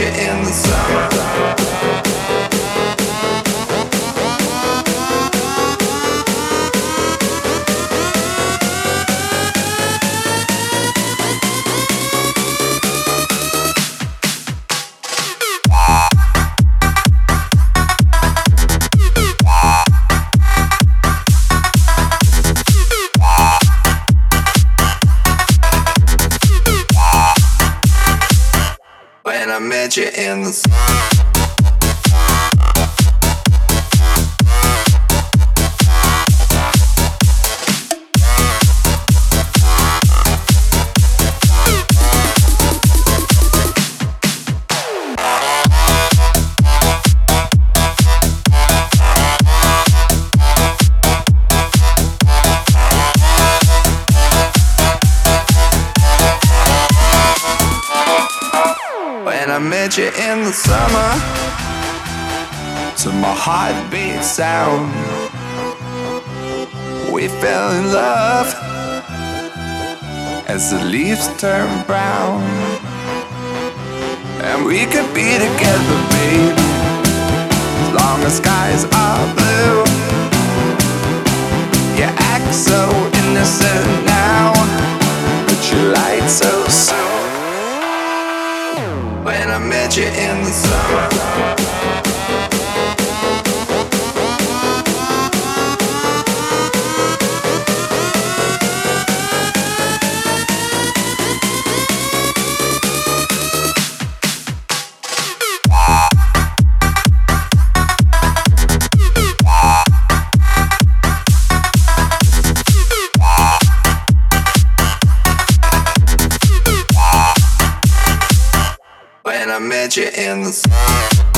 you in the summer. You in the summer. Met you in the summer. To my heartbeat sound We fell in love. As the leaves turn brown And we could be together, baby. As long as skies are blue. You act so innocent I met you in the summer.